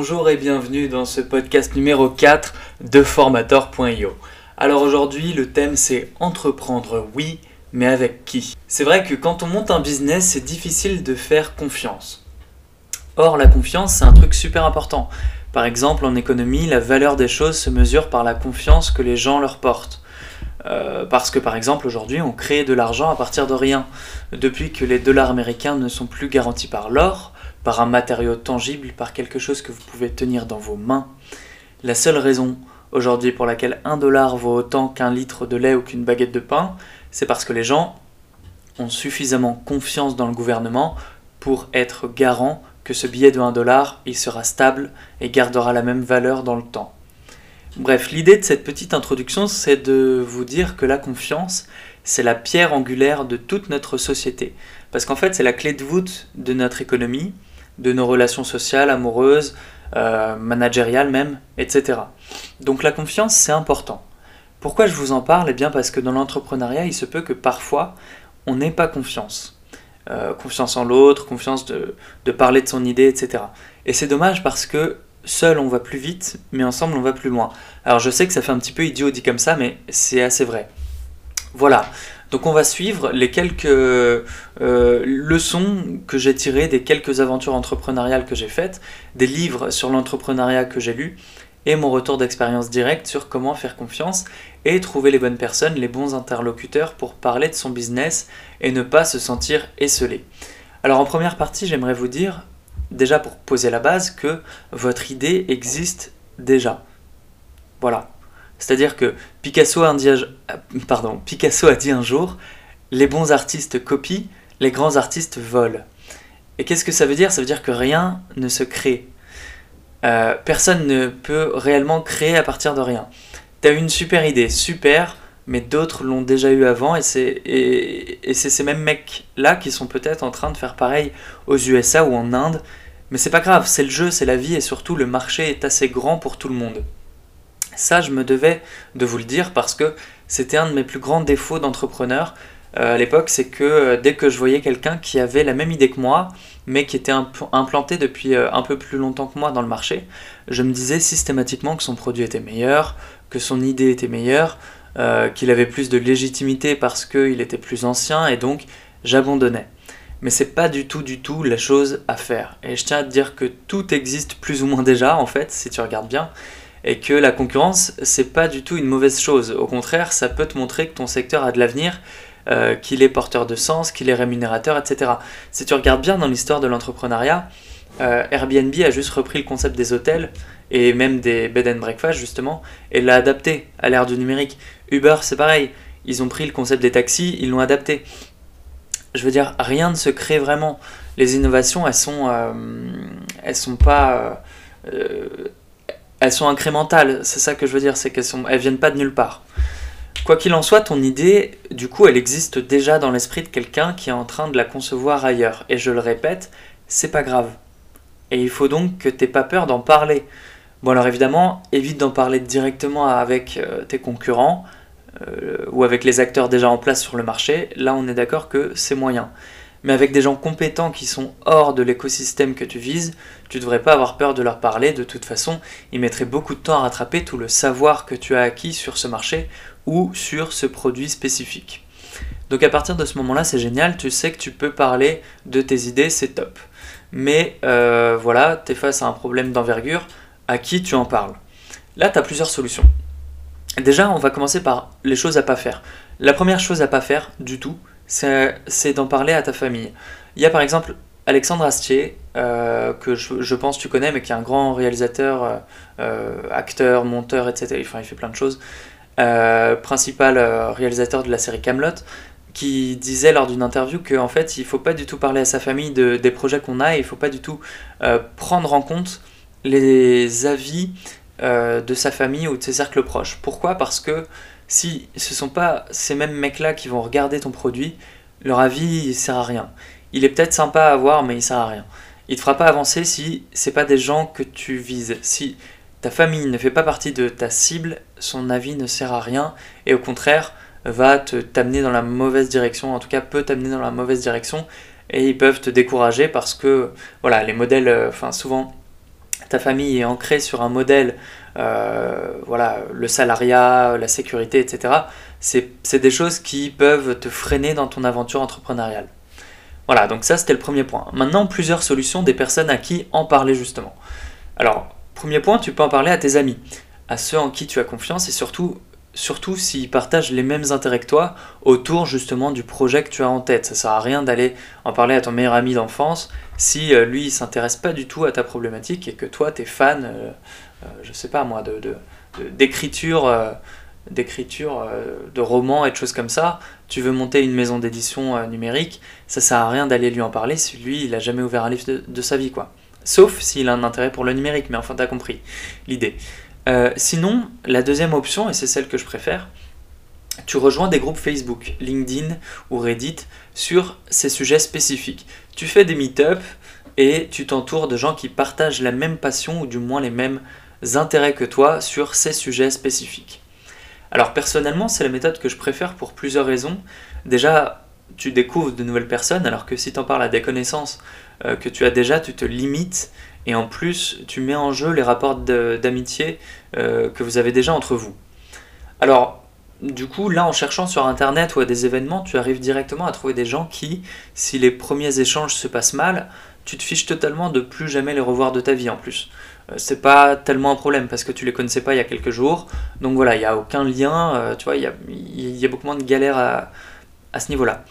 Bonjour et bienvenue dans ce podcast numéro 4 de formator.io. Alors aujourd'hui, le thème c'est entreprendre, oui, mais avec qui? C'est vrai que quand on monte un business, c'est difficile de faire confiance. Or, la confiance, c'est un truc super important. Par exemple, en économie, la valeur des choses se mesure par la confiance que les gens leur portent. Euh, parce que par exemple aujourd'hui on crée de l'argent à partir de rien. Depuis que les dollars américains ne sont plus garantis par l'or, par un matériau tangible, par quelque chose que vous pouvez tenir dans vos mains, la seule raison aujourd'hui pour laquelle un dollar vaut autant qu'un litre de lait ou qu'une baguette de pain, c'est parce que les gens ont suffisamment confiance dans le gouvernement pour être garant que ce billet de 1 dollar, il sera stable et gardera la même valeur dans le temps. Bref, l'idée de cette petite introduction, c'est de vous dire que la confiance, c'est la pierre angulaire de toute notre société. Parce qu'en fait, c'est la clé de voûte de notre économie, de nos relations sociales, amoureuses, euh, managériales même, etc. Donc la confiance, c'est important. Pourquoi je vous en parle? Eh bien parce que dans l'entrepreneuriat, il se peut que parfois, on n'ait pas confiance. Euh, confiance en l'autre, confiance de, de parler de son idée, etc. Et c'est dommage parce que seul on va plus vite, mais ensemble on va plus loin. Alors je sais que ça fait un petit peu idiot dit comme ça, mais c'est assez vrai. Voilà, donc on va suivre les quelques euh, leçons que j'ai tirées des quelques aventures entrepreneuriales que j'ai faites, des livres sur l'entrepreneuriat que j'ai lus, et mon retour d'expérience directe sur comment faire confiance et trouver les bonnes personnes, les bons interlocuteurs pour parler de son business et ne pas se sentir esselé. Alors en première partie, j'aimerais vous dire déjà pour poser la base, que votre idée existe déjà. Voilà. C'est-à-dire que Picasso a, dit, un jour, les bons artistes copient, les grands artistes volent. Et qu'est-ce que ça veut dire? Ça veut dire que rien ne se crée. Euh, personne ne peut réellement créer à partir de rien. T'as une super idée, super, mais d'autres l'ont déjà eu avant et c'est et, ces mêmes mecs là qui sont peut-être en train de faire pareil aux USA ou en Inde. Mais c'est pas grave, c'est le jeu, c'est la vie et surtout le marché est assez grand pour tout le monde. Ça, je me devais de vous le dire parce que c'était un de mes plus grands défauts d'entrepreneur euh, à l'époque, c'est que euh, dès que je voyais quelqu'un qui avait la même idée que moi, mais qui était implanté depuis euh, un peu plus longtemps que moi dans le marché, je me disais systématiquement que son produit était meilleur, que son idée était meilleure, qu'il avait plus de légitimité parce qu'il était plus ancien et donc j'abandonnais. Mais c'est pas du tout du tout la chose à faire. Et je tiens à te dire que tout existe plus ou moins déjà en fait, si tu regardes bien, et que la concurrence c'est pas du tout une mauvaise chose. Au contraire, ça peut te montrer que ton secteur a de l'avenir, euh, qu'il est porteur de sens, qu'il est rémunérateur, etc. Si tu regardes bien dans l'histoire de l'entrepreneuriat, euh, Airbnb a juste repris le concept des hôtels et même des bed and breakfast justement et l'a adapté à l'ère du numérique. Uber c'est pareil, ils ont pris le concept des taxis, ils l'ont adapté. Je veux dire, rien ne se crée vraiment. Les innovations, elles sont, euh, elles sont pas, elles sont incrémentales. C'est ça que je veux dire, c'est qu'elles elles viennent pas de nulle part. Quoi qu'il en soit, ton idée, du coup, elle existe déjà dans l'esprit de quelqu'un qui est en train de la concevoir ailleurs. Et je le répète, c'est pas grave. Et il faut donc que tu n'aies pas peur d'en parler. Bon alors évidemment, évite d'en parler directement avec euh, tes concurrents euh, ou avec les acteurs déjà en place sur le marché. Là on est d'accord que c'est moyen. Mais avec des gens compétents qui sont hors de l'écosystème que tu vises, tu ne devrais pas avoir peur de leur parler. De toute façon, ils mettraient beaucoup de temps à rattraper tout le savoir que tu as acquis sur ce marché ou sur ce produit spécifique. Donc à partir de ce moment-là, c'est génial, tu sais que tu peux parler de tes idées, c'est top mais euh, voilà, tu es face à un problème d'envergure, à qui tu en parles? Là, tu as plusieurs solutions. Déjà, on va commencer par les choses à pas faire. La première chose à pas faire du tout, c'est d'en parler à ta famille. Il y a par exemple Alexandre Astier, euh, que je, pense tu connais, mais qui est un grand réalisateur, euh, acteur, monteur, etc. Enfin, il fait plein de choses. principal réalisateur de la série Camelot qui disait lors d'une interview qu'en fait il faut pas du tout parler à sa famille de, des projets qu'on a et il faut pas du tout euh, prendre en compte les avis euh, de sa famille ou de ses cercles proches. Pourquoi? Parce que si ce sont pas ces mêmes mecs-là qui vont regarder ton produit, leur avis il sert à rien. Il est peut-être sympa à avoir mais il sert à rien. Il te fera pas avancer si c'est pas des gens que tu vises. Si ta famille ne fait pas partie de ta cible, son avis ne sert à rien et au contraire, va te t'amener dans la mauvaise direction, en tout cas peut t'amener dans la mauvaise direction, et ils peuvent te décourager parce que voilà, les modèles, euh, enfin souvent, ta famille est ancrée sur un modèle, voilà, le salariat, la sécurité, etc., c'est des choses qui peuvent te freiner dans ton aventure entrepreneuriale. Voilà, donc ça c'était le premier point. Maintenant, plusieurs solutions des personnes à qui en parler justement. Alors, premier point, tu peux en parler à tes amis, à ceux en qui tu as confiance et surtout surtout s'ils partagent les mêmes intérêts que toi autour justement du projet que tu as en tête. Ça sert à rien d'aller en parler à ton meilleur ami d'enfance si euh, lui il s'intéresse pas du tout à ta problématique et que toi tu es fan, euh, euh, je sais pas moi, de, d'écriture, d'écriture de romans et de choses comme ça, tu veux monter une maison d'édition numérique, ça sert à rien d'aller lui en parler si lui il a jamais ouvert un livre de, de sa vie quoi. Sauf s'il a un intérêt pour le numérique, mais enfin t'as compris l'idée. Euh, sinon, la deuxième option, et c'est celle que je préfère, tu rejoins des groupes Facebook, LinkedIn ou Reddit sur ces sujets spécifiques. Tu fais des meet-up et tu t'entoures de gens qui partagent la même passion ou du moins les mêmes intérêts que toi sur ces sujets spécifiques. Alors personnellement, c'est la méthode que je préfère pour plusieurs raisons. Déjà, tu découvres de nouvelles personnes, alors que si tu en parles à des connaissances euh, que tu as déjà, tu te limites et en plus tu mets en jeu les rapports d'amitié euh, que vous avez déjà entre vous. Alors, du coup, là en cherchant sur internet ou à des événements, tu arrives directement à trouver des gens qui, si les premiers échanges se passent mal, tu te fiches totalement de plus jamais les revoir de ta vie en plus. Euh, c'est pas tellement un problème parce que tu les connaissais pas il y a quelques jours. Donc voilà, il n'y a aucun lien, euh, tu vois, il y a, beaucoup moins de galères à, à ce niveau-là.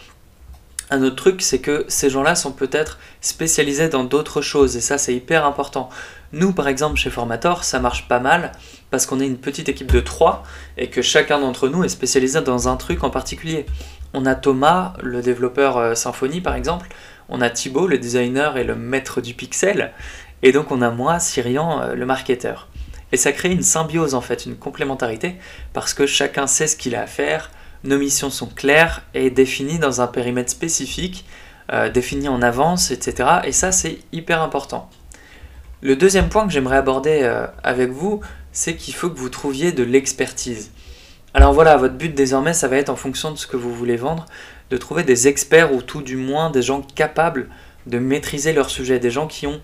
Un autre truc, c'est que ces gens-là sont peut-être spécialisés dans d'autres choses, et ça c'est hyper important. Nous, par exemple, chez Formator, ça marche pas mal, parce qu'on est une petite équipe de trois, et que chacun d'entre nous est spécialisé dans un truc en particulier. On a Thomas, le développeur euh, Symfony par exemple, on a Thibaut, le designer et le maître du pixel, et donc on a moi, Cyrian, euh, le marketeur. Et ça crée une symbiose en fait, une complémentarité, parce que chacun sait ce qu'il a à faire, nos missions sont claires et définies dans un périmètre spécifique, euh, défini en avance, etc. Et ça, c'est hyper important. Le deuxième point que j'aimerais aborder euh, avec vous, c'est qu'il faut que vous trouviez de l'expertise. Alors voilà, votre but désormais, ça va être en fonction de ce que vous voulez vendre, de trouver des experts ou tout du moins des gens capables de maîtriser leur sujet, des gens qui ont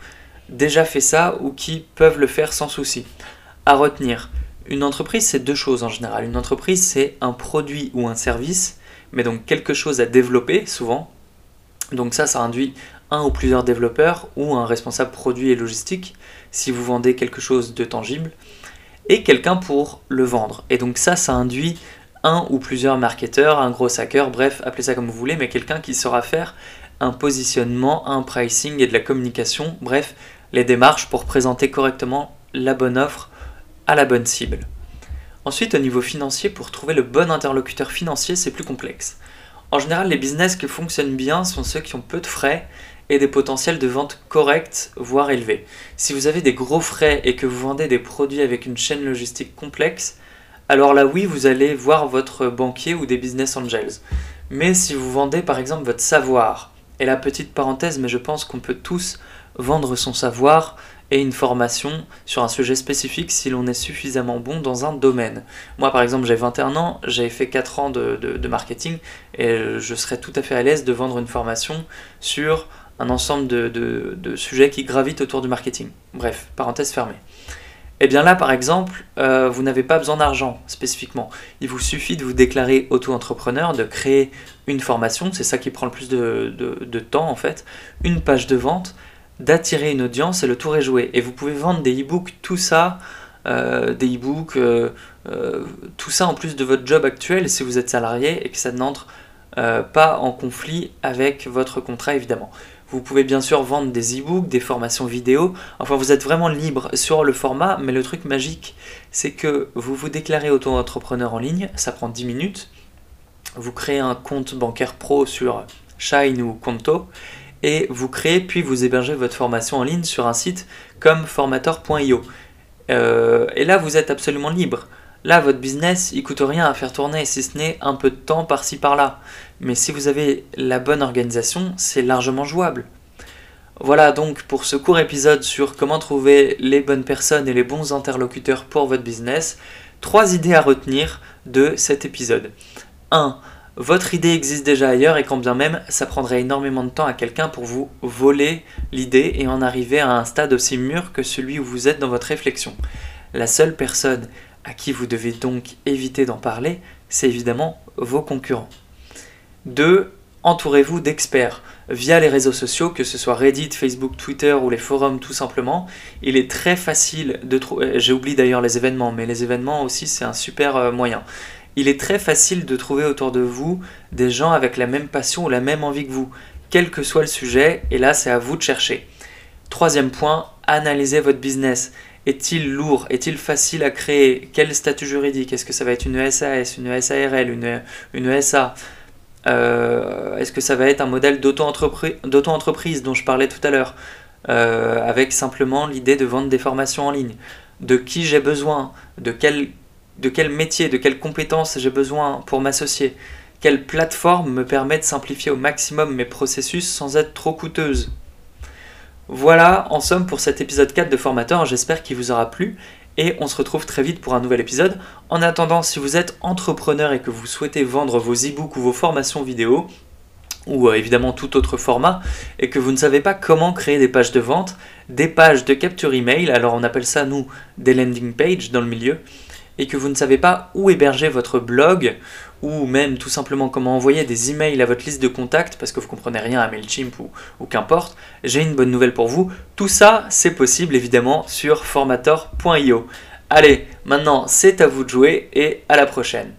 déjà fait ça ou qui peuvent le faire sans souci. À retenir, une entreprise, c'est deux choses en général. Une entreprise, c'est un produit ou un service, mais donc quelque chose à développer souvent. Donc ça, ça induit un ou plusieurs développeurs ou un responsable produit et logistique si vous vendez quelque chose de tangible, et quelqu'un pour le vendre. Et donc ça, ça induit un ou plusieurs marketeurs, un gros hacker, bref, appelez ça comme vous voulez, mais quelqu'un qui saura faire un positionnement, un pricing et de la communication, bref, les démarches pour présenter correctement la bonne offre à la bonne cible. Ensuite, au niveau financier, pour trouver le bon interlocuteur financier, c'est plus complexe. En général, les business qui fonctionnent bien sont ceux qui ont peu de frais et des potentiels de vente corrects, voire élevés. Si vous avez des gros frais et que vous vendez des produits avec une chaîne logistique complexe, alors là oui, vous allez voir votre banquier ou des business angels. Mais si vous vendez par exemple votre savoir, et la petite parenthèse, mais je pense qu'on peut tous vendre son savoir, et une formation sur un sujet spécifique si l'on est suffisamment bon dans un domaine. Moi par exemple j'ai 21 ans, j'ai fait 4 ans de, marketing et je serais tout à fait à l'aise de vendre une formation sur un ensemble de, sujets qui gravitent autour du marketing. Bref, parenthèse fermée. Et eh bien là, par exemple, euh, vous n'avez pas besoin d'argent spécifiquement. Il vous suffit de vous déclarer auto-entrepreneur, de créer une formation, c'est ça qui prend le plus de, temps en fait, une page de vente, d'attirer une audience et le tour est joué. Et vous pouvez vendre des e-books, tout ça, euh, des e-books, euh, tout ça en plus de votre job actuel si vous êtes salarié et que ça n'entre pas en conflit avec votre contrat évidemment. Vous pouvez bien sûr vendre des e-books, des formations vidéo, enfin vous êtes vraiment libre sur le format, mais le truc magique c'est que vous vous déclarez auto-entrepreneur en ligne, ça prend 10 minutes, vous créez un compte bancaire pro sur Shine ou Conto, et vous créez puis vous hébergez votre formation en ligne sur un site comme formator.io. Euh, et là, vous êtes absolument libre. Là, votre business, il coûte rien à faire tourner, si ce n'est un peu de temps par-ci par-là. Mais si vous avez la bonne organisation, c'est largement jouable. Voilà donc pour ce court épisode sur comment trouver les bonnes personnes et les bons interlocuteurs pour votre business. Trois idées à retenir de cet épisode. 1. votre idée existe déjà ailleurs et quand bien même ça prendrait énormément de temps à quelqu'un pour vous voler l'idée et en arriver à un stade aussi mûr que celui où vous êtes dans votre réflexion. La seule personne à qui vous devez donc éviter d'en parler, c'est évidemment vos concurrents. 2. Entourez-vous d'experts via les réseaux sociaux, que ce soit Reddit, Facebook, Twitter ou les forums tout simplement. Il est très facile de trouver, j'ai oublié d'ailleurs les événements, mais les événements aussi c'est un super euh, moyen il est très facile de trouver autour de vous des gens avec la même passion ou la même envie que vous, quel que soit le sujet, et là c'est à vous de chercher. Troisième point, analysez votre business. Est-il lourd? Est-il facile à créer? Quel statut juridique? Est-ce que ça va être une SAS, une SARL, une, une ESA euh, Est-ce que ça va être un modèle d'auto-entreprise dont je parlais tout à l'heure? Euh, Avec simplement l'idée de vendre des formations en ligne. De qui j'ai besoin? De quel de quel métier, de quelles compétences j'ai besoin pour m'associer, quelle plateforme me permet de simplifier au maximum mes processus sans être trop coûteuse? Voilà en somme pour cet épisode 4 de Formateur, j'espère qu'il vous aura plu et on se retrouve très vite pour un nouvel épisode. En attendant, si vous êtes entrepreneur et que vous souhaitez vendre vos e-books ou vos formations vidéo, ou euh, évidemment tout autre format, et que vous ne savez pas comment créer des pages de vente, des pages de capture email, alors on appelle ça nous des landing pages dans le milieu, et que vous ne savez pas où héberger votre blog ou même tout simplement comment envoyer des emails à votre liste de contacts parce que vous comprenez rien à Mailchimp ou, ou qu'importe, j'ai une bonne nouvelle pour vous. Tout ça, c'est possible évidemment sur formator.io. Allez, maintenant c'est à vous de jouer et à la prochaine.